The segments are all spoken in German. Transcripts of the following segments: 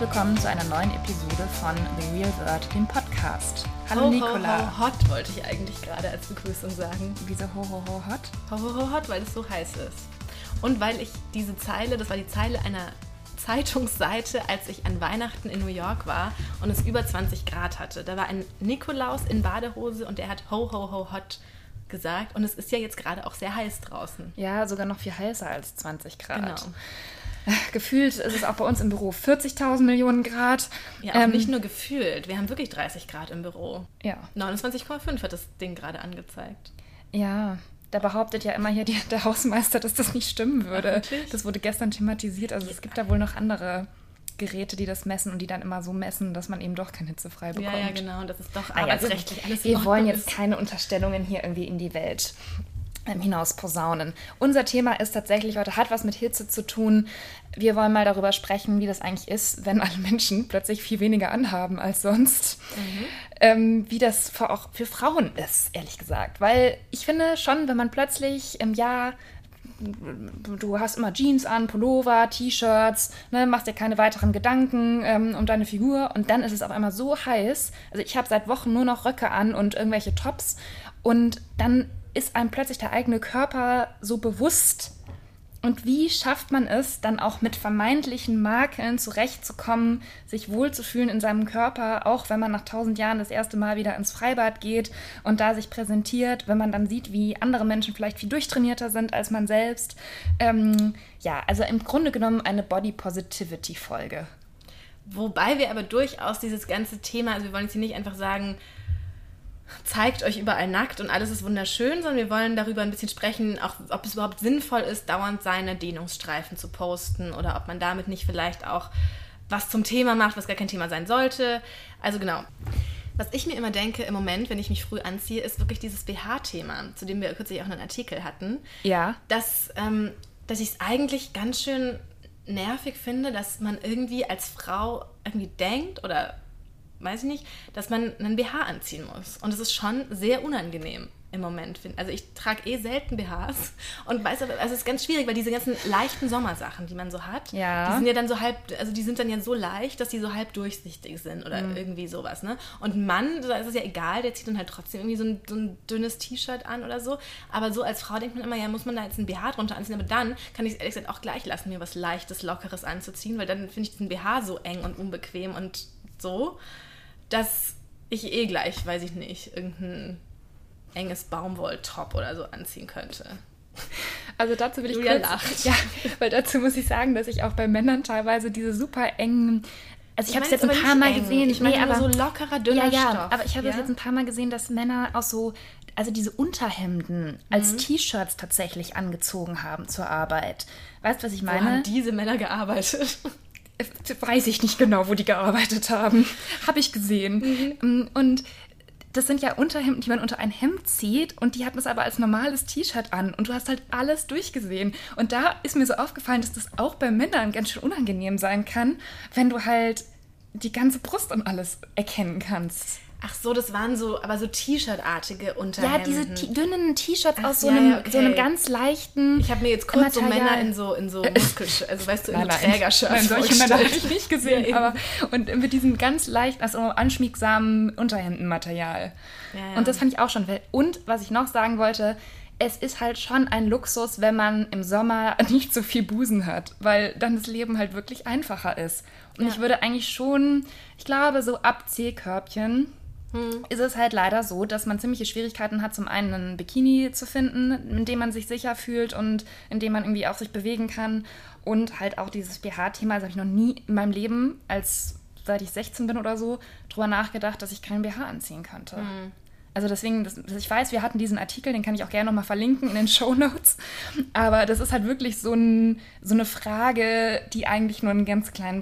Herzlich willkommen zu einer neuen Episode von The Real Word, dem Podcast. Hallo ho, Nicola. Ho, ho, hot wollte ich eigentlich gerade als Begrüßung sagen. Wieso ho, ho, ho, hot? Ho, ho, ho, hot, weil es so heiß ist. Und weil ich diese Zeile, das war die Zeile einer Zeitungsseite, als ich an Weihnachten in New York war und es über 20 Grad hatte. Da war ein Nikolaus in Badehose und der hat ho, ho, ho, hot gesagt. Und es ist ja jetzt gerade auch sehr heiß draußen. Ja, sogar noch viel heißer als 20 Grad. Genau. Gefühlt ist es auch bei uns im Büro 40.000 Millionen Grad. Ja, auch ähm, nicht nur gefühlt. Wir haben wirklich 30 Grad im Büro. Ja. 29,5 hat das Ding gerade angezeigt. Ja, da behauptet ja immer hier die, der Hausmeister, dass das nicht stimmen würde. Ach, das wurde gestern thematisiert. Also es gibt da wohl noch andere Geräte, die das messen und die dann immer so messen, dass man eben doch kein hitzefrei bekommt. Ja, ja, genau. Und das ist doch naja, arbeitsrechtlich alles Wir wollen jetzt keine Unterstellungen hier irgendwie in die Welt ähm, hinaus posaunen. Unser Thema ist tatsächlich heute, hat was mit Hitze zu tun. Wir wollen mal darüber sprechen, wie das eigentlich ist, wenn alle Menschen plötzlich viel weniger anhaben als sonst. Mhm. Ähm, wie das für, auch für Frauen ist, ehrlich gesagt. Weil ich finde schon, wenn man plötzlich im Jahr du hast immer Jeans an, Pullover, T-Shirts, ne, machst dir keine weiteren Gedanken ähm, um deine Figur und dann ist es auf einmal so heiß. Also ich habe seit Wochen nur noch Röcke an und irgendwelche Tops und dann ist einem plötzlich der eigene Körper so bewusst. Und wie schafft man es, dann auch mit vermeintlichen Makeln zurechtzukommen, sich wohlzufühlen in seinem Körper, auch wenn man nach tausend Jahren das erste Mal wieder ins Freibad geht und da sich präsentiert, wenn man dann sieht, wie andere Menschen vielleicht viel durchtrainierter sind als man selbst. Ähm, ja, also im Grunde genommen eine Body Positivity Folge. Wobei wir aber durchaus dieses ganze Thema, also wir wollen jetzt hier nicht einfach sagen, zeigt euch überall nackt und alles ist wunderschön, sondern wir wollen darüber ein bisschen sprechen, auch ob es überhaupt sinnvoll ist, dauernd seine Dehnungsstreifen zu posten oder ob man damit nicht vielleicht auch was zum Thema macht, was gar kein Thema sein sollte. Also genau. Was ich mir immer denke im Moment, wenn ich mich früh anziehe, ist wirklich dieses BH-Thema, zu dem wir kürzlich auch einen Artikel hatten. Ja. Dass, ähm, dass ich es eigentlich ganz schön nervig finde, dass man irgendwie als Frau irgendwie denkt oder weiß ich nicht, dass man einen BH anziehen muss. Und es ist schon sehr unangenehm im Moment. Also ich trage eh selten BHs und weiß aber, also es ist ganz schwierig, weil diese ganzen leichten Sommersachen, die man so hat, ja. die sind ja dann so halb, also die sind dann ja so leicht, dass die so halb durchsichtig sind oder mhm. irgendwie sowas, ne? Und ein Mann, da ist es ja egal, der zieht dann halt trotzdem irgendwie so ein, so ein dünnes T-Shirt an oder so. Aber so als Frau denkt man immer, ja, muss man da jetzt ein BH drunter anziehen, aber dann kann ich es ehrlich gesagt auch gleich lassen, mir was Leichtes, Lockeres anzuziehen, weil dann finde ich diesen BH so eng und unbequem und so dass ich eh gleich, weiß ich nicht, irgendein enges Baumwolltop oder so anziehen könnte. Also dazu will ich Julia kurz, lacht. ja, weil dazu muss ich sagen, dass ich auch bei Männern teilweise diese super engen also ich, ich habe es jetzt ein paar Mal eng. gesehen. Ich meine nee, aber so lockerer, dünner ja, ja, Stoff. aber ich habe es ja? jetzt ein paar Mal gesehen, dass Männer auch so, also diese Unterhemden als mhm. T-Shirts tatsächlich angezogen haben zur Arbeit. Weißt du, was ich meine? Wo haben diese Männer gearbeitet? Weiß ich nicht genau, wo die gearbeitet haben. Habe ich gesehen. Mhm. Und das sind ja Unterhemden, die man unter ein Hemd zieht und die hatten es aber als normales T-Shirt an und du hast halt alles durchgesehen. Und da ist mir so aufgefallen, dass das auch bei Männern ganz schön unangenehm sein kann, wenn du halt die ganze Brust und alles erkennen kannst. Ach so, das waren so, aber so T-Shirt-artige Unterhemden. Ja, diese dünnen T-Shirts aus so einem, ja, okay. so einem ganz leichten. Ich habe mir jetzt kurz Material. so Männer in so in so Muskelshirts, also weißt du, in nein, so Trägershirts. Nein, solche Männer habe ich nicht gesehen, ja, aber und mit diesem ganz leicht, also anschmiegsamen Unterhemdenmaterial. Ja, und das fand ich auch schon. Und was ich noch sagen wollte, es ist halt schon ein Luxus, wenn man im Sommer nicht so viel Busen hat, weil dann das Leben halt wirklich einfacher ist. Und ich würde eigentlich schon, ich glaube, so ab C-Körbchen hm. ist es halt leider so, dass man ziemliche Schwierigkeiten hat, zum einen ein Bikini zu finden, in dem man sich sicher fühlt und in dem man irgendwie auch sich bewegen kann. Und halt auch dieses BH-Thema, das habe ich noch nie in meinem Leben, als seit ich 16 bin oder so, drüber nachgedacht, dass ich keinen BH anziehen könnte. Hm. Also deswegen, das, ich weiß, wir hatten diesen Artikel, den kann ich auch gerne nochmal verlinken in den Show Notes. Aber das ist halt wirklich so, ein, so eine Frage, die eigentlich nur einen ganz kleinen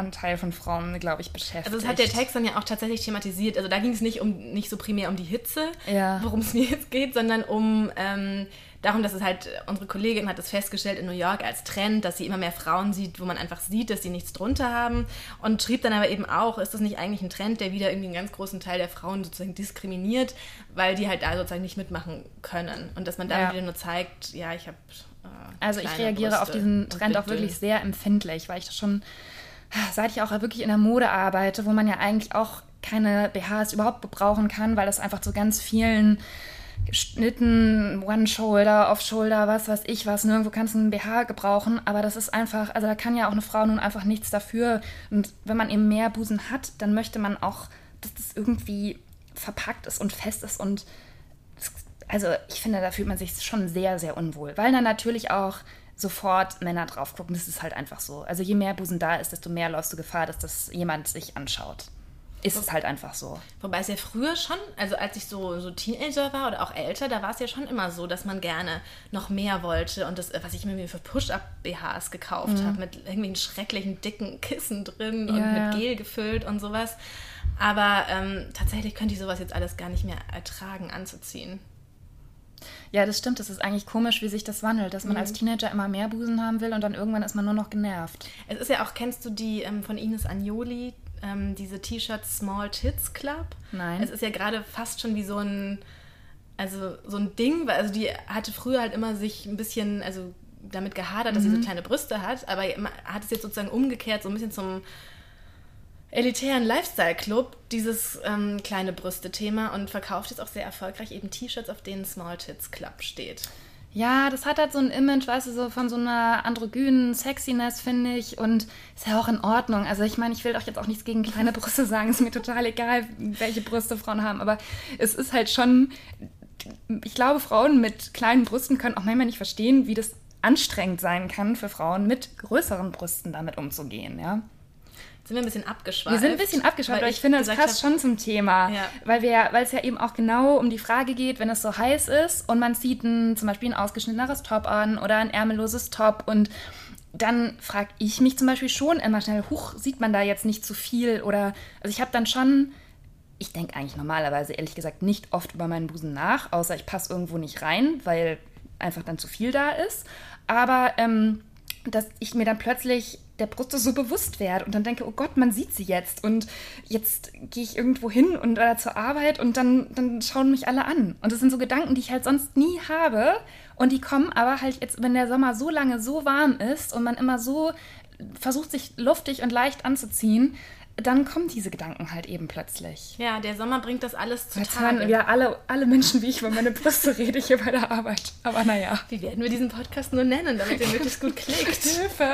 Prozentanteil von Frauen, glaube ich, beschäftigt. Also das hat der Text dann ja auch tatsächlich thematisiert. Also da ging es nicht um nicht so primär um die Hitze, ja. worum es mir jetzt geht, sondern um ähm, darum, dass es halt, unsere Kollegin hat es festgestellt in New York als Trend, dass sie immer mehr Frauen sieht, wo man einfach sieht, dass sie nichts drunter haben und schrieb dann aber eben auch, ist das nicht eigentlich ein Trend, der wieder irgendwie einen ganz großen Teil der Frauen sozusagen diskriminiert, weil die halt da sozusagen nicht mitmachen können und dass man dann ja. wieder nur zeigt, ja, ich habe äh, Also ich reagiere Brüste auf diesen Trend auch wirklich sehr empfindlich, weil ich das schon seit ich auch wirklich in der Mode arbeite, wo man ja eigentlich auch keine BHs überhaupt gebrauchen kann, weil das einfach zu ganz vielen Schnitten, One-Shoulder, Off-Shoulder, was weiß ich was. Nirgendwo kannst du einen BH gebrauchen, aber das ist einfach, also da kann ja auch eine Frau nun einfach nichts dafür. Und wenn man eben mehr Busen hat, dann möchte man auch, dass das irgendwie verpackt ist und fest ist und also ich finde, da fühlt man sich schon sehr, sehr unwohl, weil dann natürlich auch sofort Männer drauf gucken. Das ist halt einfach so. Also je mehr Busen da ist, desto mehr läufst du Gefahr, dass das jemand sich anschaut ist es halt einfach so. Wobei es ja früher schon, also als ich so, so Teenager war oder auch älter, da war es ja schon immer so, dass man gerne noch mehr wollte und das, was ich mir für Push-Up-BHs gekauft mhm. habe, mit irgendwie schrecklichen dicken Kissen drin ja, und mit Gel gefüllt und sowas. Aber ähm, tatsächlich könnte ich sowas jetzt alles gar nicht mehr ertragen, anzuziehen. Ja, das stimmt. Das ist eigentlich komisch, wie sich das wandelt, dass man mhm. als Teenager immer mehr Busen haben will und dann irgendwann ist man nur noch genervt. Es ist ja auch, kennst du die ähm, von Ines Agnoli, ähm, diese T-Shirts Small Tits Club. Nein. Es ist ja gerade fast schon wie so ein, also so ein Ding, weil also die hatte früher halt immer sich ein bisschen, also damit gehadert, dass mhm. sie so mhm. kleine Brüste hat, aber hat es jetzt sozusagen umgekehrt, so ein bisschen zum elitären Lifestyle-Club, dieses ähm, kleine Brüste-Thema und verkauft jetzt auch sehr erfolgreich eben T-Shirts, auf denen Small Tits Club steht. Ja, das hat halt so ein Image, weißt du, so von so einer androgynen Sexiness, finde ich. Und ist ja auch in Ordnung. Also ich meine, ich will doch jetzt auch nichts gegen kleine Brüste sagen. Ist mir total egal, welche Brüste Frauen haben. Aber es ist halt schon, ich glaube, Frauen mit kleinen Brüsten können auch manchmal nicht verstehen, wie das anstrengend sein kann für Frauen mit größeren Brüsten damit umzugehen, ja sind wir ein bisschen abgeschweift. Wir sind ein bisschen abgeschweift, aber ich, finde, das passt schon zum Thema. Ja. Weil, wir, weil es ja eben auch genau um die Frage geht, wenn es so heiß ist und man zieht ein, zum Beispiel ein ausgeschnitteneres Top an oder ein ärmelloses Top und dann frage ich mich zum Beispiel schon immer schnell, huch, sieht man da jetzt nicht zu viel oder, also ich habe dann schon, ich denke eigentlich normalerweise ehrlich gesagt nicht oft über meinen Busen nach, außer ich passe irgendwo nicht rein, weil einfach dann zu viel da ist. Aber ähm, dass ich mir dann plötzlich der Brust so bewusst werde und dann denke, oh Gott, man sieht sie jetzt und jetzt gehe ich irgendwo hin und oder zur Arbeit und dann, dann schauen mich alle an. Und das sind so Gedanken, die ich halt sonst nie habe und die kommen aber halt jetzt, wenn der Sommer so lange so warm ist und man immer so versucht, sich luftig und leicht anzuziehen, dann kommen diese Gedanken halt eben plötzlich. Ja, der Sommer bringt das alles zu Jetzt hören wieder alle, alle Menschen, wie ich über meine Brüste rede hier bei der Arbeit. Aber naja. Wie werden wir diesen Podcast nur nennen, damit er möglichst gut klickt? Hilfe!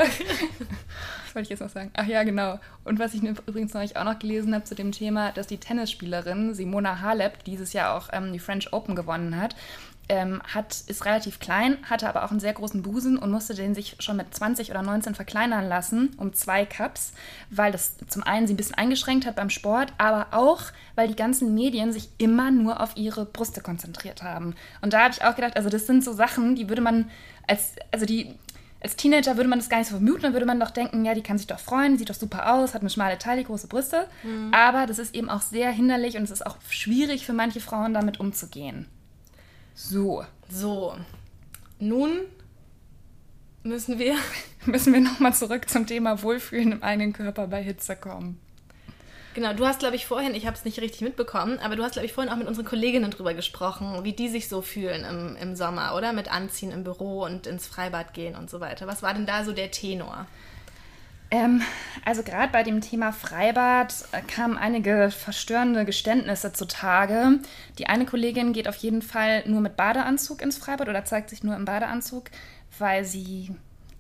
Was wollte ich jetzt noch sagen? Ach ja, genau. Und was ich übrigens neulich auch noch gelesen habe zu dem Thema, dass die Tennisspielerin Simona Halep dieses Jahr auch ähm, die French Open gewonnen hat, ähm, hat, ist relativ klein, hatte aber auch einen sehr großen Busen und musste den sich schon mit 20 oder 19 verkleinern lassen, um zwei Cups, weil das zum einen sie ein bisschen eingeschränkt hat beim Sport, aber auch, weil die ganzen Medien sich immer nur auf ihre Brüste konzentriert haben. Und da habe ich auch gedacht, also das sind so Sachen, die würde man als, also die, als Teenager würde man das gar nicht so vermuten, dann würde man doch denken, ja, die kann sich doch freuen, sieht doch super aus, hat eine schmale Taille, große Brüste. Mhm. Aber das ist eben auch sehr hinderlich und es ist auch schwierig für manche Frauen damit umzugehen. So. So. Nun müssen wir. müssen wir nochmal zurück zum Thema Wohlfühlen im eigenen Körper bei Hitze kommen. Genau, du hast, glaube ich, vorhin, ich habe es nicht richtig mitbekommen, aber du hast, glaube ich, vorhin auch mit unseren Kolleginnen drüber gesprochen, wie die sich so fühlen im, im Sommer, oder? Mit Anziehen im Büro und ins Freibad gehen und so weiter. Was war denn da so der Tenor? Ähm, also gerade bei dem Thema Freibad äh, kamen einige verstörende Geständnisse zutage. Die eine Kollegin geht auf jeden Fall nur mit Badeanzug ins Freibad oder zeigt sich nur im Badeanzug, weil sie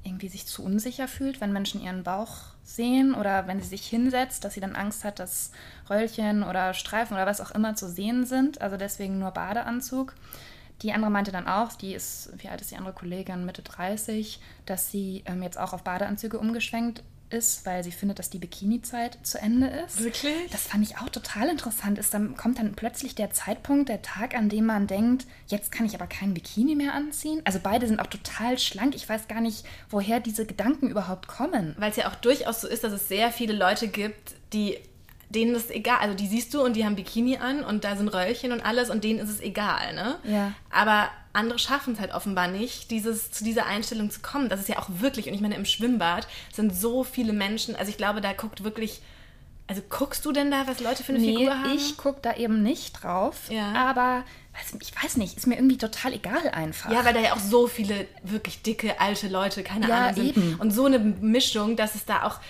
irgendwie sich zu unsicher fühlt, wenn Menschen ihren Bauch sehen oder wenn sie sich hinsetzt, dass sie dann Angst hat, dass Röllchen oder Streifen oder was auch immer zu sehen sind. Also deswegen nur Badeanzug. Die andere meinte dann auch, die ist, wie alt ist die andere Kollegin, Mitte 30, dass sie ähm, jetzt auch auf Badeanzüge umgeschwenkt ist, weil sie findet, dass die Bikini-Zeit zu Ende ist. Wirklich? Das fand ich auch total interessant. Ist dann kommt dann plötzlich der Zeitpunkt, der Tag, an dem man denkt, jetzt kann ich aber kein Bikini mehr anziehen. Also beide sind auch total schlank. Ich weiß gar nicht, woher diese Gedanken überhaupt kommen. Weil es ja auch durchaus so ist, dass es sehr viele Leute gibt, die denen ist egal, also die siehst du und die haben Bikini an und da sind Röllchen und alles und denen ist es egal, ne? Ja. Aber andere schaffen es halt offenbar nicht, dieses, zu dieser Einstellung zu kommen. Das ist ja auch wirklich, und ich meine, im Schwimmbad sind so viele Menschen, also ich glaube, da guckt wirklich, also guckst du denn da, was Leute für eine nee, Figur haben? ich gucke da eben nicht drauf, ja. aber ich weiß nicht, ist mir irgendwie total egal einfach. Ja, weil da ja auch so viele wirklich dicke, alte Leute, keine ja, Ahnung, sind. Eben. Und so eine Mischung, dass es da auch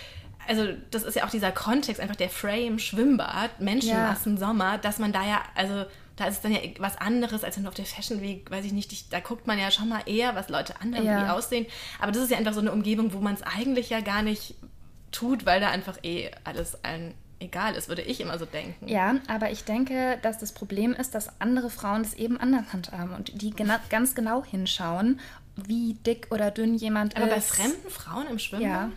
also das ist ja auch dieser Kontext, einfach der Frame, Schwimmbad, Menschenmassen, ja. Sommer, dass man da ja, also da ist es dann ja was anderes, als wenn du auf der Fashion Week, weiß ich nicht, ich, da guckt man ja schon mal eher, was Leute anderen ja. aussehen. Aber das ist ja einfach so eine Umgebung, wo man es eigentlich ja gar nicht tut, weil da einfach eh alles allen egal ist, würde ich immer so denken. Ja, aber ich denke, dass das Problem ist, dass andere Frauen das eben anders handhaben und die gena ganz genau hinschauen, wie dick oder dünn jemand aber ist. Aber bei fremden Frauen im Schwimmbad? Ja.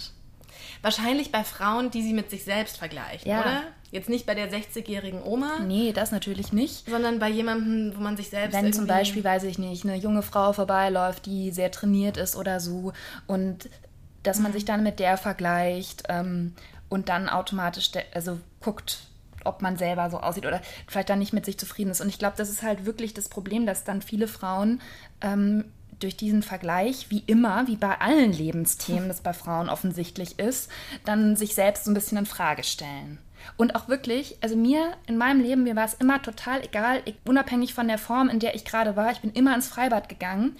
Wahrscheinlich bei Frauen, die sie mit sich selbst vergleichen, ja. oder? Jetzt nicht bei der 60-jährigen Oma. Nee, das natürlich nicht. Sondern bei jemandem, wo man sich selbst. Wenn zum Beispiel, weiß ich nicht, eine junge Frau vorbeiläuft, die sehr trainiert ist oder so und dass man mhm. sich dann mit der vergleicht ähm, und dann automatisch also guckt, ob man selber so aussieht oder vielleicht dann nicht mit sich zufrieden ist. Und ich glaube, das ist halt wirklich das Problem, dass dann viele Frauen ähm, durch diesen Vergleich, wie immer, wie bei allen Lebensthemen, das bei Frauen offensichtlich ist, dann sich selbst so ein bisschen in Frage stellen. Und auch wirklich, also mir in meinem Leben, mir war es immer total egal, unabhängig von der Form, in der ich gerade war, ich bin immer ins Freibad gegangen.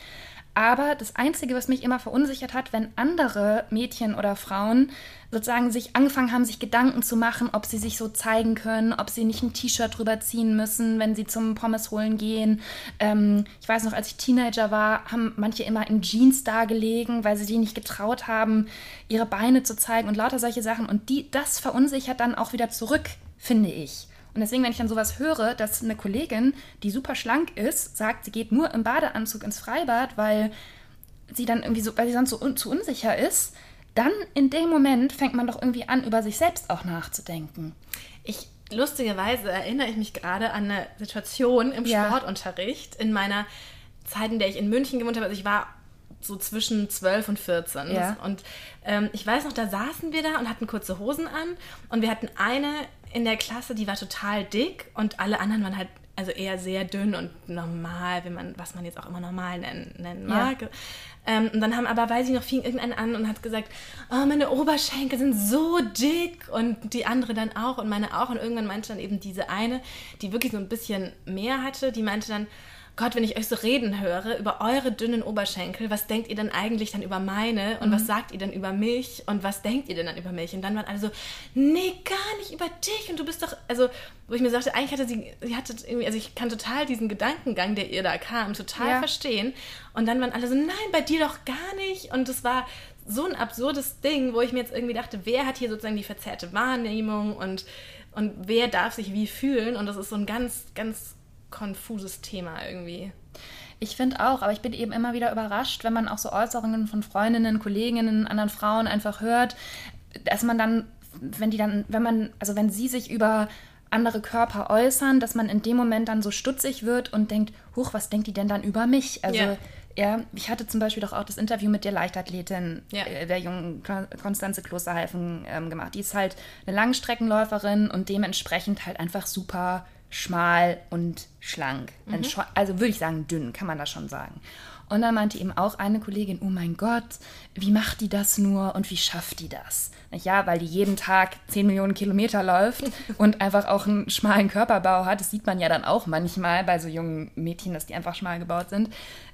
Aber das Einzige, was mich immer verunsichert hat, wenn andere Mädchen oder Frauen sozusagen sich angefangen haben, sich Gedanken zu machen, ob sie sich so zeigen können, ob sie nicht ein T-Shirt drüber ziehen müssen, wenn sie zum Pommes holen gehen. Ähm, ich weiß noch, als ich Teenager war, haben manche immer in Jeans dagelegen, weil sie sich nicht getraut haben, ihre Beine zu zeigen und lauter solche Sachen. Und die, das verunsichert dann auch wieder zurück, finde ich. Und deswegen, wenn ich dann sowas höre, dass eine Kollegin, die super schlank ist, sagt, sie geht nur im Badeanzug ins Freibad, weil sie dann irgendwie so, weil sie sonst so un zu unsicher ist, dann in dem Moment fängt man doch irgendwie an, über sich selbst auch nachzudenken. Ich lustigerweise erinnere ich mich gerade an eine Situation im ja. Sportunterricht in meiner Zeit, in der ich in München gewohnt habe. Also ich war so zwischen 12 und 14. Ja. Und ähm, ich weiß noch, da saßen wir da und hatten kurze Hosen an und wir hatten eine in der Klasse, die war total dick und alle anderen waren halt also eher sehr dünn und normal, wie man, was man jetzt auch immer normal nennen, nennen mag. Ja. Ähm, und dann haben aber, weiß ich noch, fing irgendein an und hat gesagt, oh, meine Oberschenkel sind so dick und die andere dann auch und meine auch. Und irgendwann meinte dann eben diese eine, die wirklich so ein bisschen mehr hatte, die meinte dann, Gott, wenn ich euch so reden höre über eure dünnen Oberschenkel, was denkt ihr denn eigentlich dann über meine und mhm. was sagt ihr denn über mich und was denkt ihr denn dann über mich? Und dann waren alle so, nee, gar nicht über dich und du bist doch, also, wo ich mir sagte, eigentlich hatte sie, sie hatte irgendwie, also ich kann total diesen Gedankengang, der ihr da kam, total ja. verstehen. Und dann waren alle so, nein, bei dir doch gar nicht. Und es war so ein absurdes Ding, wo ich mir jetzt irgendwie dachte, wer hat hier sozusagen die verzerrte Wahrnehmung und, und wer darf sich wie fühlen? Und das ist so ein ganz, ganz konfuses Thema irgendwie. Ich finde auch, aber ich bin eben immer wieder überrascht, wenn man auch so Äußerungen von Freundinnen, Kolleginnen, anderen Frauen einfach hört, dass man dann, wenn die dann, wenn man, also wenn sie sich über andere Körper äußern, dass man in dem Moment dann so stutzig wird und denkt, huch, was denkt die denn dann über mich? Also yeah. ja, ich hatte zum Beispiel doch auch das Interview mit der Leichtathletin, yeah. äh, der jungen Konstanze Klosterhalfen ähm, gemacht. Die ist halt eine Langstreckenläuferin und dementsprechend halt einfach super schmal und schlank. Mhm. Also würde ich sagen, dünn, kann man das schon sagen. Und dann meinte eben auch eine Kollegin, oh mein Gott, wie macht die das nur und wie schafft die das? Ja, weil die jeden Tag 10 Millionen Kilometer läuft und einfach auch einen schmalen Körperbau hat. Das sieht man ja dann auch manchmal bei so jungen Mädchen, dass die einfach schmal gebaut sind.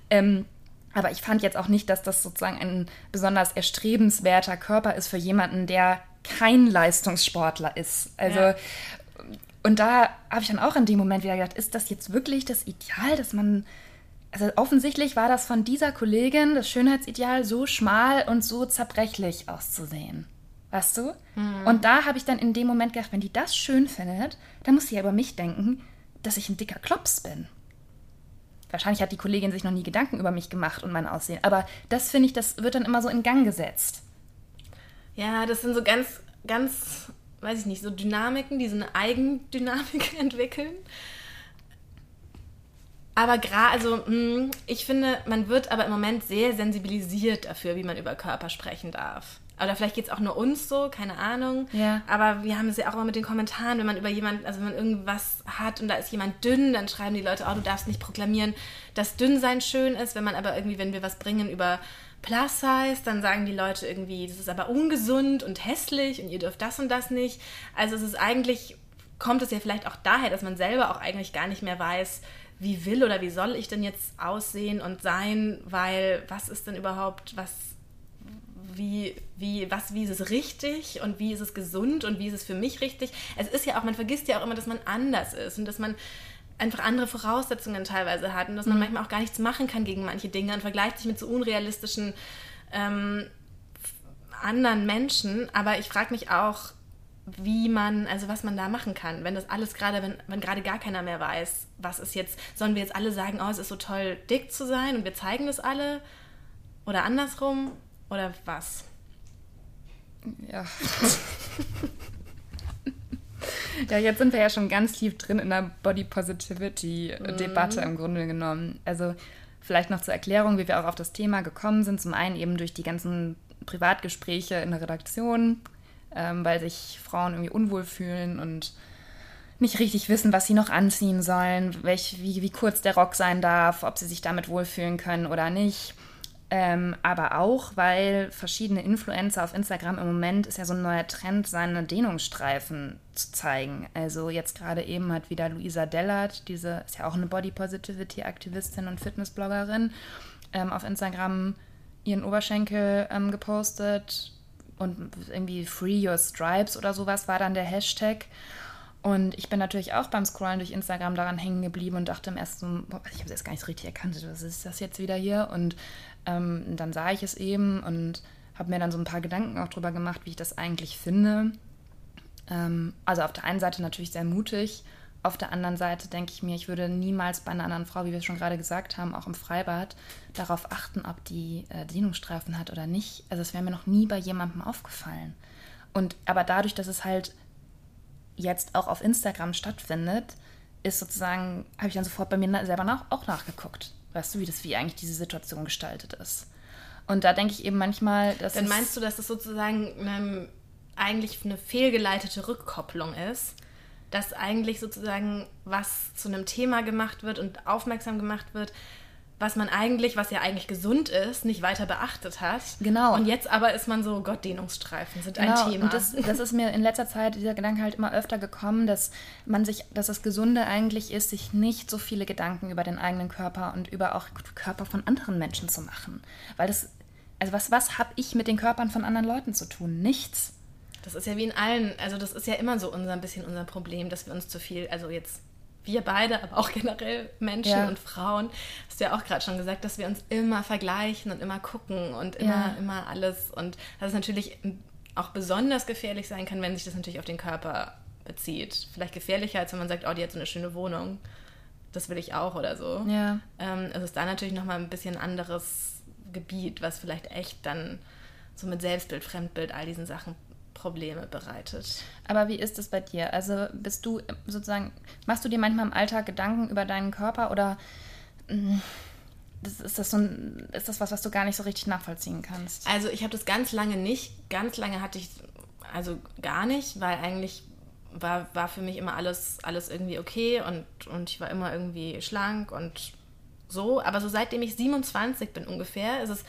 Ähm, aber ich fand jetzt auch nicht, dass das sozusagen ein besonders erstrebenswerter Körper ist für jemanden, der kein Leistungssportler ist. Also, ja. Und da habe ich dann auch in dem Moment wieder gedacht, ist das jetzt wirklich das Ideal, dass man. Also offensichtlich war das von dieser Kollegin das Schönheitsideal, so schmal und so zerbrechlich auszusehen. Weißt du? Mhm. Und da habe ich dann in dem Moment gedacht, wenn die das schön findet, dann muss sie ja über mich denken, dass ich ein dicker Klops bin. Wahrscheinlich hat die Kollegin sich noch nie Gedanken über mich gemacht und mein Aussehen. Aber das finde ich, das wird dann immer so in Gang gesetzt. Ja, das sind so ganz, ganz weiß ich nicht, so Dynamiken, die so eine Eigendynamik entwickeln. Aber gerade, also mh, hm, ich finde, man wird aber im Moment sehr sensibilisiert dafür, wie man über Körper sprechen darf. Oder vielleicht geht es auch nur uns so, keine Ahnung. Ja. Aber wir haben es ja auch immer mit den Kommentaren, wenn man über jemanden, also wenn man irgendwas hat und da ist jemand dünn, dann schreiben die Leute, oh, du darfst nicht proklamieren, dass Dünnsein schön ist. Wenn man aber irgendwie, wenn wir was bringen über Plus Size, dann sagen die Leute irgendwie, das ist aber ungesund und hässlich und ihr dürft das und das nicht. Also es ist eigentlich, kommt es ja vielleicht auch daher, dass man selber auch eigentlich gar nicht mehr weiß, wie will oder wie soll ich denn jetzt aussehen und sein, weil was ist denn überhaupt, was, wie, wie, was, wie ist es richtig und wie ist es gesund und wie ist es für mich richtig. Es ist ja auch, man vergisst ja auch immer, dass man anders ist und dass man einfach andere Voraussetzungen teilweise hat und dass man mhm. manchmal auch gar nichts machen kann gegen manche Dinge und vergleicht sich mit so unrealistischen ähm, anderen Menschen. Aber ich frage mich auch, wie man, also was man da machen kann, wenn das alles gerade, wenn, wenn gerade gar keiner mehr weiß, was ist jetzt, sollen wir jetzt alle sagen, oh, es ist so toll, dick zu sein und wir zeigen das alle? Oder andersrum? Oder was? Ja. ja, jetzt sind wir ja schon ganz tief drin in der Body Positivity-Debatte mhm. im Grunde genommen. Also vielleicht noch zur Erklärung, wie wir auch auf das Thema gekommen sind. Zum einen eben durch die ganzen Privatgespräche in der Redaktion, ähm, weil sich Frauen irgendwie unwohl fühlen und nicht richtig wissen, was sie noch anziehen sollen, welch, wie, wie kurz der Rock sein darf, ob sie sich damit wohlfühlen können oder nicht. Ähm, aber auch, weil verschiedene Influencer auf Instagram im Moment ist ja so ein neuer Trend, seine Dehnungsstreifen zu zeigen. Also jetzt gerade eben hat wieder Luisa Dellert, diese ist ja auch eine Body Positivity Aktivistin und Fitnessbloggerin, ähm, auf Instagram ihren Oberschenkel ähm, gepostet und irgendwie Free Your Stripes oder sowas war dann der Hashtag. Und ich bin natürlich auch beim Scrollen durch Instagram daran hängen geblieben und dachte im ersten, boah, ich habe es jetzt gar nicht richtig erkannt, was ist das jetzt wieder hier? Und ähm, dann sah ich es eben und habe mir dann so ein paar Gedanken auch drüber gemacht, wie ich das eigentlich finde. Ähm, also auf der einen Seite natürlich sehr mutig, auf der anderen Seite denke ich mir, ich würde niemals bei einer anderen Frau, wie wir schon gerade gesagt haben, auch im Freibad, darauf achten, ob die äh, Dehnungsstreifen hat oder nicht. Also es wäre mir noch nie bei jemandem aufgefallen. Und aber dadurch, dass es halt jetzt auch auf Instagram stattfindet, ist sozusagen, habe ich dann sofort bei mir selber nach, auch nachgeguckt. Weißt du, wie das, wie eigentlich diese Situation gestaltet ist. Und da denke ich eben manchmal, dass. Dann meinst du, dass es sozusagen ähm, eigentlich eine fehlgeleitete Rückkopplung ist? Dass eigentlich sozusagen was zu einem Thema gemacht wird und aufmerksam gemacht wird, was man eigentlich, was ja eigentlich gesund ist, nicht weiter beachtet hat. Genau. Und jetzt aber ist man so, Gott, Dehnungsstreifen sind genau. ein Thema. Und das, das ist mir in letzter Zeit dieser Gedanke halt immer öfter gekommen, dass man sich, dass das Gesunde eigentlich ist, sich nicht so viele Gedanken über den eigenen Körper und über auch Körper von anderen Menschen zu machen. Weil das, also was, was habe ich mit den Körpern von anderen Leuten zu tun? Nichts. Das ist ja wie in allen, also das ist ja immer so unser ein bisschen unser Problem, dass wir uns zu viel, also jetzt wir beide, aber auch generell Menschen ja. und Frauen, hast du ja auch gerade schon gesagt, dass wir uns immer vergleichen und immer gucken und immer, ja. immer alles. Und dass es natürlich auch besonders gefährlich sein kann, wenn sich das natürlich auf den Körper bezieht. Vielleicht gefährlicher, als wenn man sagt, oh, die hat so eine schöne Wohnung. Das will ich auch oder so. Ja. Ähm, es ist da natürlich nochmal ein bisschen anderes Gebiet, was vielleicht echt dann so mit Selbstbild, Fremdbild, all diesen Sachen Probleme bereitet. Aber wie ist es bei dir? Also bist du sozusagen, machst du dir manchmal im Alltag Gedanken über deinen Körper oder mm, ist das, so ein, ist das was, was du gar nicht so richtig nachvollziehen kannst? Also ich habe das ganz lange nicht. Ganz lange hatte ich also gar nicht, weil eigentlich war, war für mich immer alles, alles irgendwie okay und, und ich war immer irgendwie schlank und so. Aber so seitdem ich 27 bin ungefähr, ist es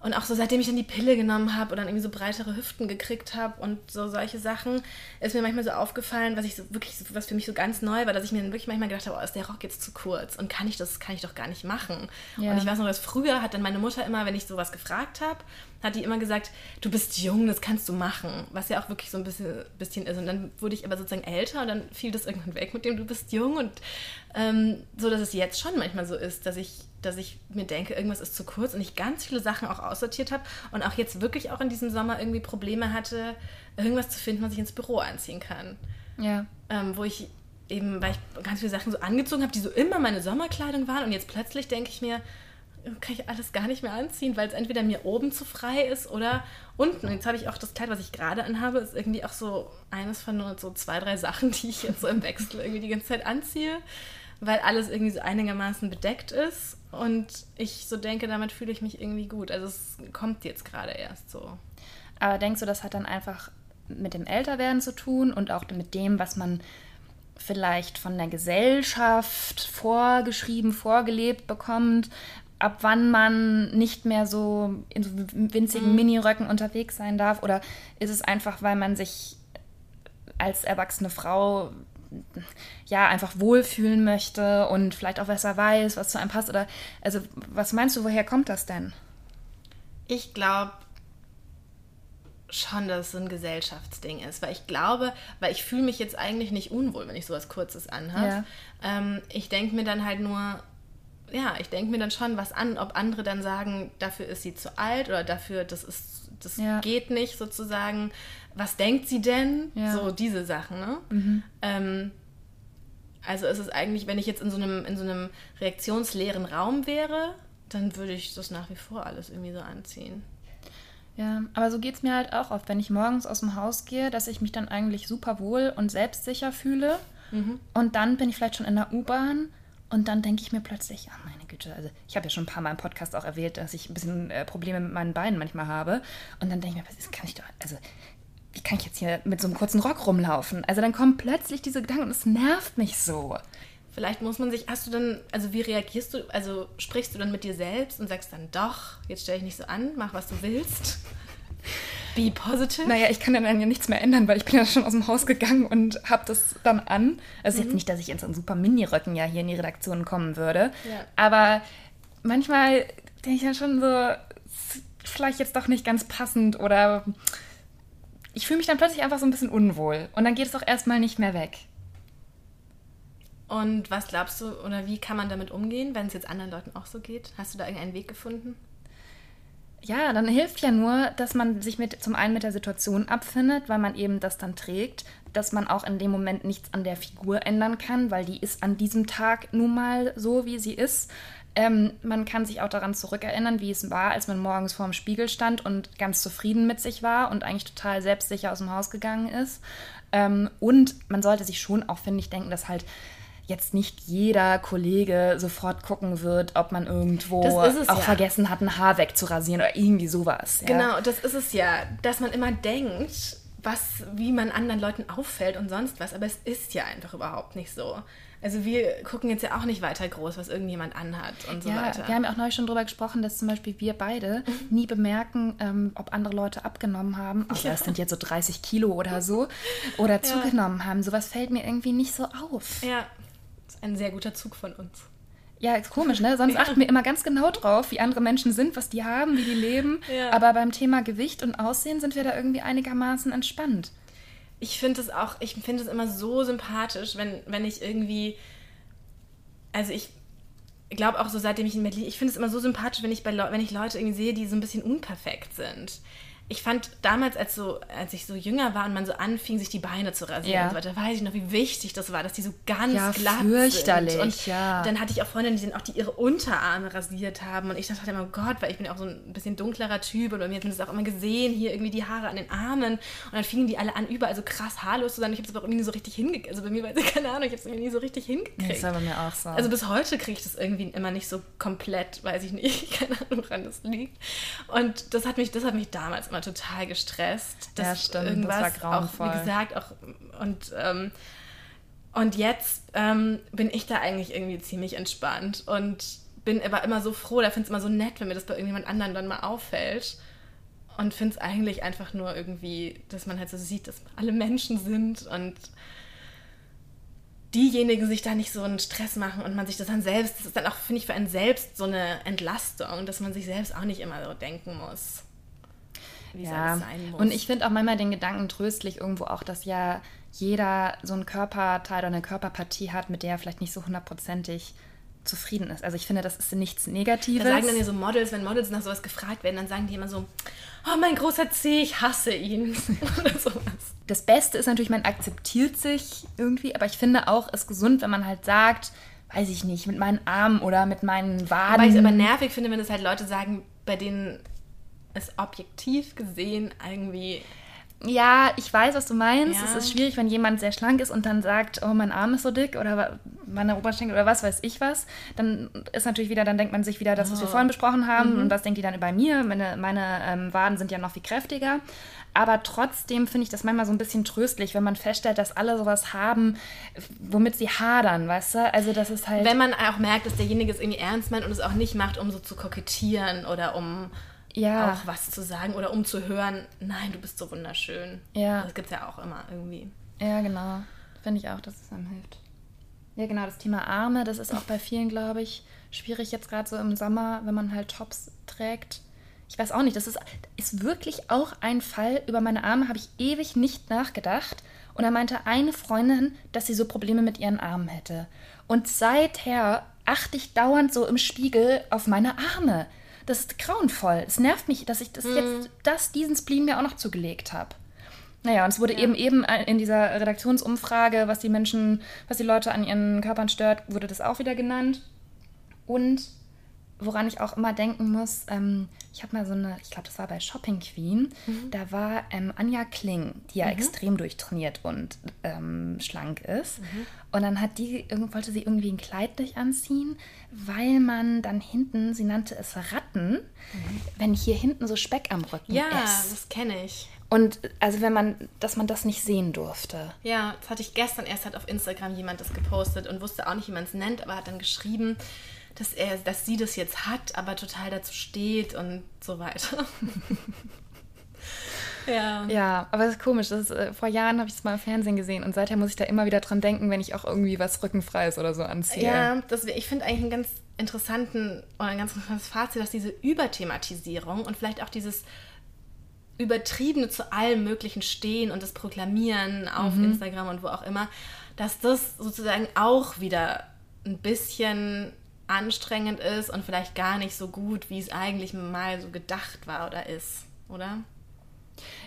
und auch so seitdem ich dann die Pille genommen habe und dann irgendwie so breitere Hüften gekriegt habe und so solche Sachen, ist mir manchmal so aufgefallen, was ich so wirklich, was für mich so ganz neu war, dass ich mir dann wirklich manchmal gedacht habe, oh, ist der Rock jetzt zu kurz und kann ich das, kann ich doch gar nicht machen. Ja. Und ich weiß noch, dass früher hat dann meine Mutter immer, wenn ich sowas gefragt habe, hat die immer gesagt, du bist jung, das kannst du machen, was ja auch wirklich so ein bisschen, bisschen ist. Und dann wurde ich aber sozusagen älter und dann fiel das irgendwann weg mit dem, du bist jung und ähm, so, dass es jetzt schon manchmal so ist, dass ich dass ich mir denke, irgendwas ist zu kurz und ich ganz viele Sachen auch aussortiert habe und auch jetzt wirklich auch in diesem Sommer irgendwie Probleme hatte, irgendwas zu finden, was ich ins Büro anziehen kann. Ja. Ähm, wo ich eben, weil ich ganz viele Sachen so angezogen habe, die so immer meine Sommerkleidung waren und jetzt plötzlich denke ich mir, kann ich alles gar nicht mehr anziehen, weil es entweder mir oben zu frei ist oder unten. Und jetzt habe ich auch das Kleid, was ich gerade anhabe, ist irgendwie auch so eines von nur so zwei, drei Sachen, die ich jetzt so im Wechsel irgendwie die ganze Zeit anziehe, weil alles irgendwie so einigermaßen bedeckt ist. Und ich so denke, damit fühle ich mich irgendwie gut. Also es kommt jetzt gerade erst so. Aber denkst du, das hat dann einfach mit dem Älterwerden zu tun und auch mit dem, was man vielleicht von der Gesellschaft vorgeschrieben, vorgelebt bekommt, ab wann man nicht mehr so in so winzigen mhm. Miniröcken unterwegs sein darf? Oder ist es einfach, weil man sich als erwachsene Frau ja einfach wohlfühlen möchte und vielleicht auch besser weiß, was zu einem passt? Oder also was meinst du, woher kommt das denn? Ich glaube, schon, dass es so ein Gesellschaftsding ist, weil ich glaube, weil ich fühle mich jetzt eigentlich nicht unwohl, wenn ich sowas Kurzes anhabe. Ja. Ähm, ich denke mir dann halt nur, ja, ich denke mir dann schon was an, ob andere dann sagen, dafür ist sie zu alt oder dafür, das ist, das ja. geht nicht sozusagen. Was denkt sie denn? Ja. So diese Sachen, ne? Mhm. Ähm, also ist es eigentlich, wenn ich jetzt in so einem, in so einem reaktionsleeren Raum wäre, dann würde ich das nach wie vor alles irgendwie so anziehen. Ja, aber so geht es mir halt auch oft, wenn ich morgens aus dem Haus gehe, dass ich mich dann eigentlich super wohl und selbstsicher fühle. Mhm. Und dann bin ich vielleicht schon in der U-Bahn und dann denke ich mir plötzlich, ach meine Güte, also ich habe ja schon ein paar Mal im Podcast auch erwähnt, dass ich ein bisschen äh, Probleme mit meinen Beinen manchmal habe. Und dann denke ich mir, was kann ich doch, also wie kann ich jetzt hier mit so einem kurzen Rock rumlaufen? Also dann kommen plötzlich diese Gedanken und es nervt mich so. Vielleicht muss man sich, hast du dann, also wie reagierst du, also sprichst du dann mit dir selbst und sagst dann doch, jetzt stell dich nicht so an, mach was du willst? Be positive? Naja, ich kann dann ja nichts mehr ändern, weil ich bin ja schon aus dem Haus gegangen und habe das dann an. Also mhm. jetzt nicht, dass ich in so einem super Mini-Röcken ja hier in die Redaktion kommen würde. Ja. Aber manchmal denke ich ja schon so, vielleicht jetzt doch nicht ganz passend oder ich fühle mich dann plötzlich einfach so ein bisschen unwohl. Und dann geht es auch erstmal nicht mehr weg. Und was glaubst du, oder wie kann man damit umgehen, wenn es jetzt anderen Leuten auch so geht? Hast du da irgendeinen Weg gefunden? Ja, dann hilft ja nur, dass man sich mit, zum einen mit der Situation abfindet, weil man eben das dann trägt, dass man auch in dem Moment nichts an der Figur ändern kann, weil die ist an diesem Tag nun mal so, wie sie ist. Ähm, man kann sich auch daran zurückerinnern, wie es war, als man morgens vor dem Spiegel stand und ganz zufrieden mit sich war und eigentlich total selbstsicher aus dem Haus gegangen ist. Ähm, und man sollte sich schon auch, finde ich, denken, dass halt jetzt nicht jeder Kollege sofort gucken wird, ob man irgendwo auch ja. vergessen hat, ein Haar wegzurasieren oder irgendwie sowas. Ja? Genau, das ist es ja, dass man immer denkt, was, wie man anderen Leuten auffällt und sonst was, aber es ist ja einfach überhaupt nicht so. Also wir gucken jetzt ja auch nicht weiter groß, was irgendjemand anhat und so ja, weiter. Wir haben ja auch neulich schon darüber gesprochen, dass zum Beispiel wir beide mhm. nie bemerken, ähm, ob andere Leute abgenommen haben. Ach ja. das sind jetzt so 30 Kilo oder so. Oder ja. zugenommen haben. Sowas fällt mir irgendwie nicht so auf. Ja, ein sehr guter Zug von uns. Ja, ist komisch, ne? Sonst ja. achten wir immer ganz genau drauf, wie andere Menschen sind, was die haben, wie die leben. Ja. Aber beim Thema Gewicht und Aussehen sind wir da irgendwie einigermaßen entspannt. Ich finde es auch, ich finde es immer so sympathisch, wenn, wenn ich irgendwie, also ich glaube auch so, seitdem ich in Berlin, ich finde es immer so sympathisch, wenn ich, bei wenn ich Leute irgendwie sehe, die so ein bisschen unperfekt sind ich fand damals, als, so, als ich so jünger war und man so anfing, sich die Beine zu rasieren ja. und so weiter, weiß ich noch, wie wichtig das war, dass die so ganz ja, glatt fürchterlich, sind. Und ja. dann hatte ich auch Freundinnen, die dann auch die ihre Unterarme rasiert haben. Und ich dachte immer, oh Gott, weil ich bin ja auch so ein bisschen dunklerer Typ und bei mir hat man das auch immer gesehen, hier irgendwie die Haare an den Armen. Und dann fingen die alle an, überall so krass haarlos zu sein. Ich habe es aber irgendwie nie so richtig hingekriegt. Also bei mir, weiß ich keine Ahnung, ich habe es irgendwie nie so richtig hingekriegt. Das ist aber mir auch so. Also bis heute kriege ich das irgendwie immer nicht so komplett, weiß ich nicht. Keine Ahnung, woran das liegt. Und das hat mich, das hat mich damals immer immer total gestresst. ja, stimmt. Irgendwas das war grauenvoll. Auch, wie gesagt, auch und ähm, und jetzt ähm, bin ich da eigentlich irgendwie ziemlich entspannt und bin aber immer so froh, da finde es immer so nett, wenn mir das bei irgendjemand anderen dann mal auffällt. Und finde es eigentlich einfach nur irgendwie, dass man halt so sieht, dass alle Menschen sind und diejenigen sich da nicht so einen Stress machen und man sich das dann selbst, das ist dann auch, finde ich, für einen selbst so eine Entlastung, dass man sich selbst auch nicht immer so denken muss wie ja. es sein muss. Und ich finde auch manchmal den Gedanken tröstlich irgendwo auch, dass ja jeder so einen Körperteil oder eine Körperpartie hat, mit der er vielleicht nicht so hundertprozentig zufrieden ist. Also ich finde, das ist nichts Negatives. Da sagen dann ja so Models, wenn Models nach sowas gefragt werden, dann sagen die immer so, oh mein großer C, ich hasse ihn. oder sowas. Das Beste ist natürlich, man akzeptiert sich irgendwie, aber ich finde auch, es ist gesund, wenn man halt sagt, weiß ich nicht, mit meinen Armen oder mit meinen Waden. Weil ich es aber nervig finde, wenn es halt Leute sagen, bei denen es objektiv gesehen irgendwie ja, ich weiß, was du meinst. Ja. Es ist schwierig, wenn jemand sehr schlank ist und dann sagt, oh, mein Arm ist so dick oder meine Oberschenkel oder was weiß ich was. Dann ist natürlich wieder, dann denkt man sich wieder das, was wir oh. vorhin besprochen haben mhm. und was denkt die dann über mir? Meine, meine ähm, Waden sind ja noch viel kräftiger. Aber trotzdem finde ich das manchmal so ein bisschen tröstlich, wenn man feststellt, dass alle sowas haben, womit sie hadern, weißt du? Also das ist halt... Wenn man auch merkt, dass derjenige es irgendwie ernst meint und es auch nicht macht, um so zu kokettieren oder um ja. auch was zu sagen oder um zu hören, nein, du bist so wunderschön. Ja. Das gibt es ja auch immer irgendwie. Ja, genau. Finde ich auch, dass es einem hilft. Ja, genau, das Thema Arme, das ist auch bei vielen, glaube ich, schwierig jetzt gerade so im Sommer, wenn man halt Tops trägt. ich weiß auch nicht, das ist, ist wirklich auch ein Fall, über meine Arme habe ich ewig nicht nachgedacht. Und da meinte eine Freundin, dass sie so Probleme mit ihren Armen hätte. Und seither achte ich dauernd so im Spiegel auf meine Arme. Das ist grauenvoll. Es nervt mich, dass ich das mm. jetzt, das, diesen Spleen mir auch noch zugelegt habe. Naja, und es wurde ja. eben eben in dieser Redaktionsumfrage, was die Menschen, was die Leute an ihren Körpern stört, wurde das auch wieder genannt. Und woran ich auch immer denken muss, ähm, ich habe mal so eine, ich glaube, das war bei Shopping Queen, mhm. da war ähm, Anja Kling, die ja mhm. extrem durchtrainiert und ähm, schlank ist. Mhm. Und dann hat die, wollte sie irgendwie ein Kleid nicht anziehen, weil man dann hinten, sie nannte es Ratten, mhm. wenn hier hinten so Speck am Rücken ja, ist. Ja, das kenne ich. Und also wenn man, dass man das nicht sehen durfte. Ja, das hatte ich gestern erst hat auf Instagram jemand das gepostet und wusste auch nicht, wie man es nennt, aber hat dann geschrieben, dass er, dass sie das jetzt hat, aber total dazu steht und so weiter. ja. Ja, aber das ist komisch. Das ist, äh, vor Jahren habe ich es mal im Fernsehen gesehen und seither muss ich da immer wieder dran denken, wenn ich auch irgendwie was Rückenfreies oder so anziehe. Ja, das, ich finde eigentlich einen ganz interessanten oder ein ganz interessantes Fazit, dass diese Überthematisierung und vielleicht auch dieses übertriebene zu allem Möglichen stehen und das Proklamieren auf mhm. Instagram und wo auch immer, dass das sozusagen auch wieder ein bisschen anstrengend ist und vielleicht gar nicht so gut, wie es eigentlich mal so gedacht war oder ist, oder?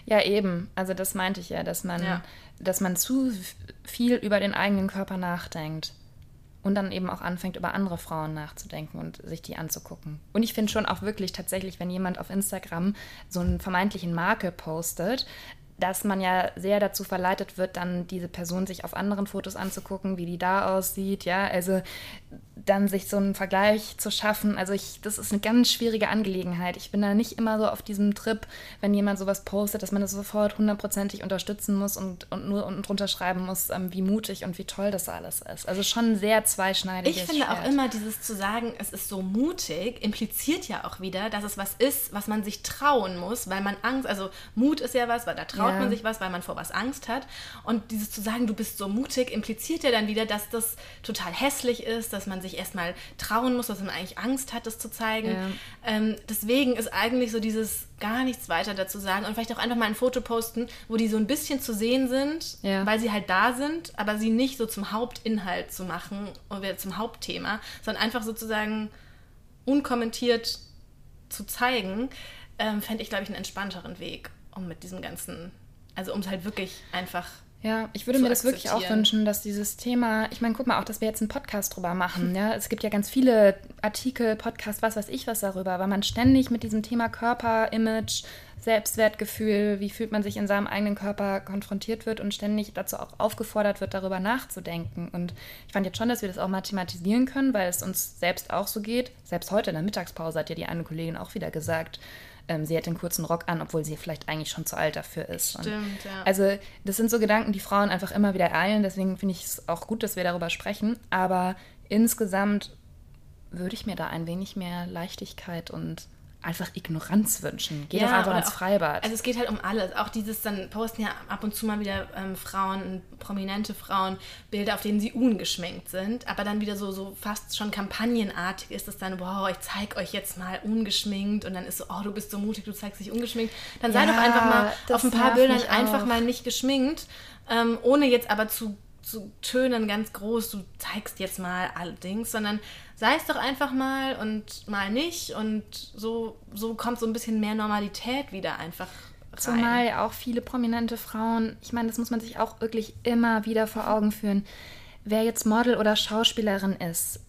Ja, eben. Also das meinte ich ja, dass man, ja. dass man zu viel über den eigenen Körper nachdenkt und dann eben auch anfängt, über andere Frauen nachzudenken und sich die anzugucken. Und ich finde schon auch wirklich tatsächlich, wenn jemand auf Instagram so einen vermeintlichen Makel postet, dass man ja sehr dazu verleitet wird, dann diese Person sich auf anderen Fotos anzugucken, wie die da aussieht, ja, also dann sich so einen Vergleich zu schaffen. Also ich, das ist eine ganz schwierige Angelegenheit. Ich bin da nicht immer so auf diesem Trip, wenn jemand sowas postet, dass man das sofort hundertprozentig unterstützen muss und, und nur unten drunter schreiben muss, ähm, wie mutig und wie toll das alles ist. Also schon sehr zweischneidig. Ich finde Schwert. auch immer dieses zu sagen, es ist so mutig, impliziert ja auch wieder, dass es was ist, was man sich trauen muss, weil man Angst, also Mut ist ja was, weil da traut ja. man sich was, weil man vor was Angst hat. Und dieses zu sagen, du bist so mutig, impliziert ja dann wieder, dass das total hässlich ist, dass man sich erstmal trauen muss, dass man eigentlich Angst hat, das zu zeigen. Ja. Ähm, deswegen ist eigentlich so dieses gar nichts weiter dazu sagen und vielleicht auch einfach mal ein Foto posten, wo die so ein bisschen zu sehen sind, ja. weil sie halt da sind, aber sie nicht so zum Hauptinhalt zu machen oder zum Hauptthema, sondern einfach sozusagen unkommentiert zu zeigen, ähm, fände ich, glaube ich, einen entspannteren Weg, um mit diesem ganzen, also um es halt wirklich einfach ja, ich würde mir das wirklich auch wünschen, dass dieses Thema, ich meine, guck mal auch, dass wir jetzt einen Podcast drüber machen. Ja, es gibt ja ganz viele Artikel, Podcasts, was weiß ich was darüber, weil man ständig mit diesem Thema Körper, Image, Selbstwertgefühl, wie fühlt man sich in seinem eigenen Körper konfrontiert wird und ständig dazu auch aufgefordert wird, darüber nachzudenken. Und ich fand jetzt schon, dass wir das auch mathematisieren können, weil es uns selbst auch so geht. Selbst heute in der Mittagspause hat ja die eine Kollegin auch wieder gesagt, ähm, sie hat einen kurzen Rock an, obwohl sie vielleicht eigentlich schon zu alt dafür ist. Stimmt, und ja. Also das sind so Gedanken, die Frauen einfach immer wieder eilen. Deswegen finde ich es auch gut, dass wir darüber sprechen. Aber insgesamt würde ich mir da ein wenig mehr Leichtigkeit und einfach Ignoranz wünschen. Geh ja, doch einfach ins auch, Freibad. Also es geht halt um alles. Auch dieses, dann posten ja ab und zu mal wieder ähm, Frauen, prominente Frauen, Bilder, auf denen sie ungeschminkt sind, aber dann wieder so, so fast schon kampagnenartig ist es dann, wow, ich zeig euch jetzt mal ungeschminkt und dann ist so, oh, du bist so mutig, du zeigst dich ungeschminkt. Dann sei doch einfach mal auf ein paar Bildern einfach mal nicht geschminkt, ähm, ohne jetzt aber zu zu tönen ganz groß, du zeigst jetzt mal allerdings, sondern sei es doch einfach mal und mal nicht und so, so kommt so ein bisschen mehr Normalität wieder einfach rein. Zumal auch viele prominente Frauen, ich meine, das muss man sich auch wirklich immer wieder vor Augen führen, wer jetzt Model oder Schauspielerin ist,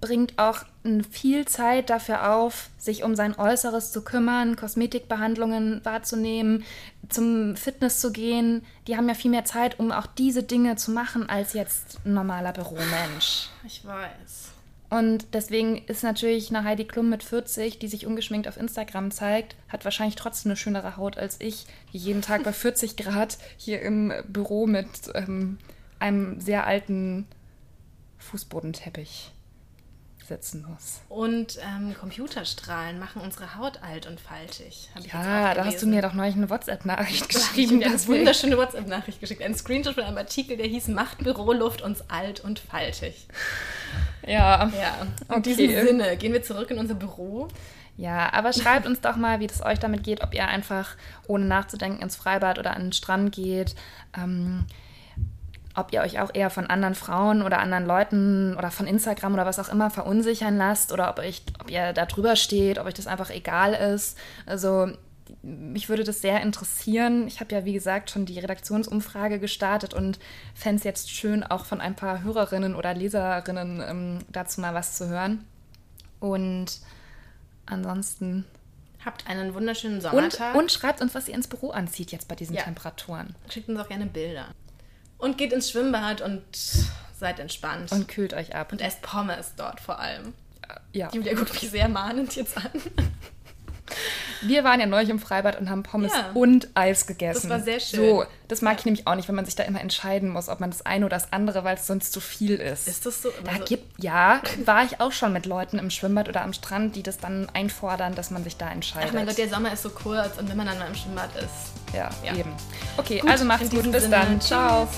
bringt auch viel Zeit dafür auf, sich um sein Äußeres zu kümmern, Kosmetikbehandlungen wahrzunehmen, zum Fitness zu gehen. Die haben ja viel mehr Zeit, um auch diese Dinge zu machen, als jetzt ein normaler Büromensch. Ich weiß. Und deswegen ist natürlich eine Heidi Klum mit 40, die sich ungeschminkt auf Instagram zeigt, hat wahrscheinlich trotzdem eine schönere Haut als ich, die jeden Tag bei 40 Grad hier im Büro mit ähm, einem sehr alten Fußbodenteppich setzen muss. Und ähm, Computerstrahlen machen unsere Haut alt und faltig. ja, da hast du mir doch neulich eine WhatsApp-Nachricht geschrieben. Ja, eine wunderschöne WhatsApp-Nachricht geschickt. Ein Screenshot von einem Artikel, der hieß Macht Büroluft uns alt und faltig. Ja. Ja. In okay. diesem Sinne, gehen wir zurück in unser Büro. Ja, aber schreibt uns doch mal, wie es euch damit geht, ob ihr einfach ohne nachzudenken ins Freibad oder an den Strand geht. Ähm, ob ihr euch auch eher von anderen Frauen oder anderen Leuten oder von Instagram oder was auch immer verunsichern lasst oder ob, euch, ob ihr da drüber steht, ob euch das einfach egal ist. Also mich würde das sehr interessieren. Ich habe ja, wie gesagt, schon die Redaktionsumfrage gestartet und fände es jetzt schön, auch von ein paar Hörerinnen oder Leserinnen ähm, dazu mal was zu hören. Und ansonsten. Habt einen wunderschönen Sommertag. Und, und schreibt uns, was ihr ins Büro anzieht jetzt bei diesen ja. Temperaturen. Schickt uns auch gerne Bilder. Und geht ins Schwimmbad und seid entspannt. Und kühlt euch ab. Und esst Pommes dort vor allem. Ja. Julia guckt mich sehr mahnend jetzt an. Wir waren ja neulich im Freibad und haben Pommes ja. und Eis gegessen. Das war sehr schön. So, das mag ich nämlich auch nicht, wenn man sich da immer entscheiden muss, ob man das eine oder das andere, weil es sonst zu viel ist. Ist das so? Da also gibt, ja, war ich auch schon mit Leuten im Schwimmbad oder am Strand, die das dann einfordern, dass man sich da entscheidet. Ach mein Gott, der Sommer ist so kurz und wenn man dann mal im Schwimmbad ist. Ja, ja. eben. Okay, gut, also macht's gut. Bis Sinne. dann. Ciao.